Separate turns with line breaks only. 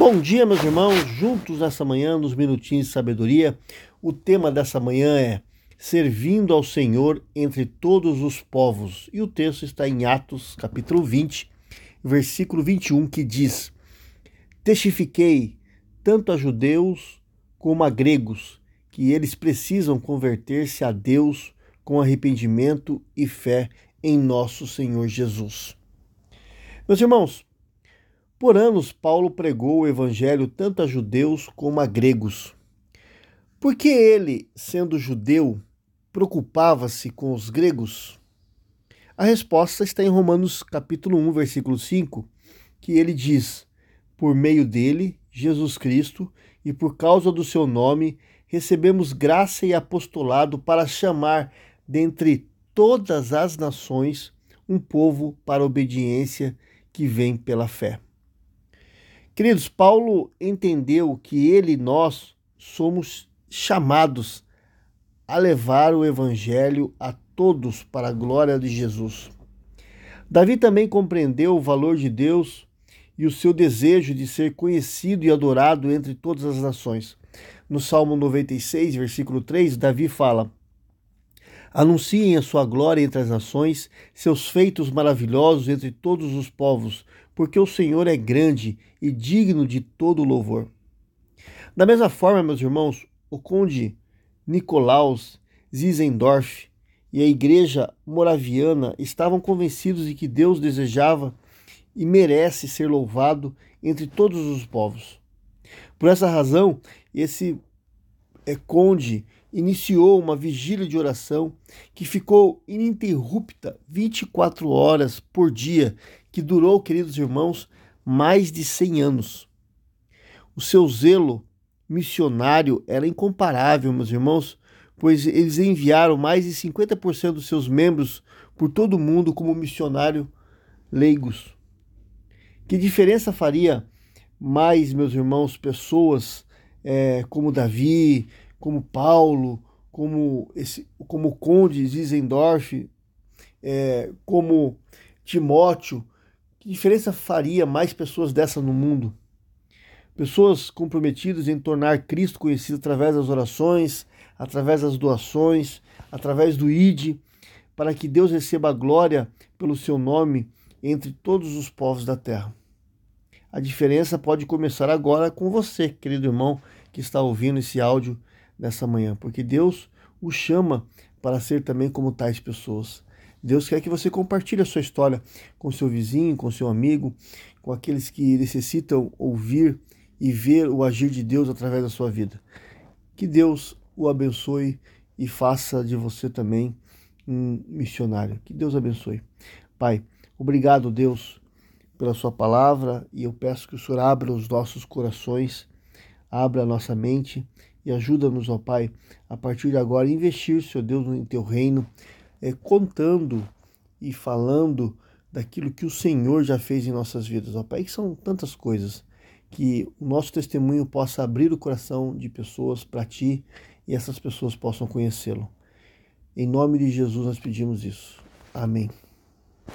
Bom dia, meus irmãos, juntos nessa manhã, nos minutinhos de sabedoria. O tema dessa manhã é Servindo ao Senhor entre todos os povos. E o texto está em Atos, capítulo 20, versículo 21, que diz: Testifiquei tanto a judeus como a gregos que eles precisam converter-se a Deus com arrependimento e fé em nosso Senhor Jesus. Meus irmãos, por anos, Paulo pregou o evangelho tanto a judeus como a gregos. Por que ele, sendo judeu, preocupava-se com os gregos? A resposta está em Romanos capítulo 1, versículo 5, que ele diz: Por meio dele, Jesus Cristo, e por causa do seu nome, recebemos graça e apostolado para chamar dentre todas as nações um povo para obediência que vem pela fé. Queridos, Paulo entendeu que ele e nós somos chamados a levar o evangelho a todos para a glória de Jesus. Davi também compreendeu o valor de Deus e o seu desejo de ser conhecido e adorado entre todas as nações. No Salmo 96, versículo 3, Davi fala: Anunciem a sua glória entre as nações, seus feitos maravilhosos entre todos os povos, porque o Senhor é grande e digno de todo louvor. Da mesma forma, meus irmãos, o conde Nicolaus Zizendorf e a igreja moraviana estavam convencidos de que Deus desejava e merece ser louvado entre todos os povos. Por essa razão, esse é, conde iniciou uma vigília de oração que ficou ininterrupta 24 horas por dia, que durou, queridos irmãos, mais de 100 anos. O seu zelo missionário era incomparável, meus irmãos, pois eles enviaram mais de 50% dos seus membros por todo o mundo como missionário leigos. Que diferença faria mais, meus irmãos, pessoas é, como Davi, como Paulo, como esse, como Conde Zizendorf, é, como Timóteo, que diferença faria mais pessoas dessa no mundo? Pessoas comprometidas em tornar Cristo conhecido através das orações, através das doações, através do ID, para que Deus receba a glória pelo seu nome entre todos os povos da terra. A diferença pode começar agora com você, querido irmão, que está ouvindo esse áudio nessa manhã, porque Deus o chama para ser também como tais pessoas. Deus quer que você compartilhe a sua história com seu vizinho, com seu amigo, com aqueles que necessitam ouvir e ver o agir de Deus através da sua vida. Que Deus o abençoe e faça de você também um missionário. Que Deus abençoe. Pai, obrigado, Deus, pela sua palavra e eu peço que o Senhor abra os nossos corações, abra a nossa mente e ajuda-nos, ó Pai, a partir de agora, investir, Senhor Deus, em teu reino, é, contando e falando daquilo que o Senhor já fez em nossas vidas, ó Pai, que são tantas coisas, que o nosso testemunho possa abrir o coração de pessoas para Ti e essas pessoas possam conhecê-lo. Em nome de Jesus nós pedimos isso. Amém.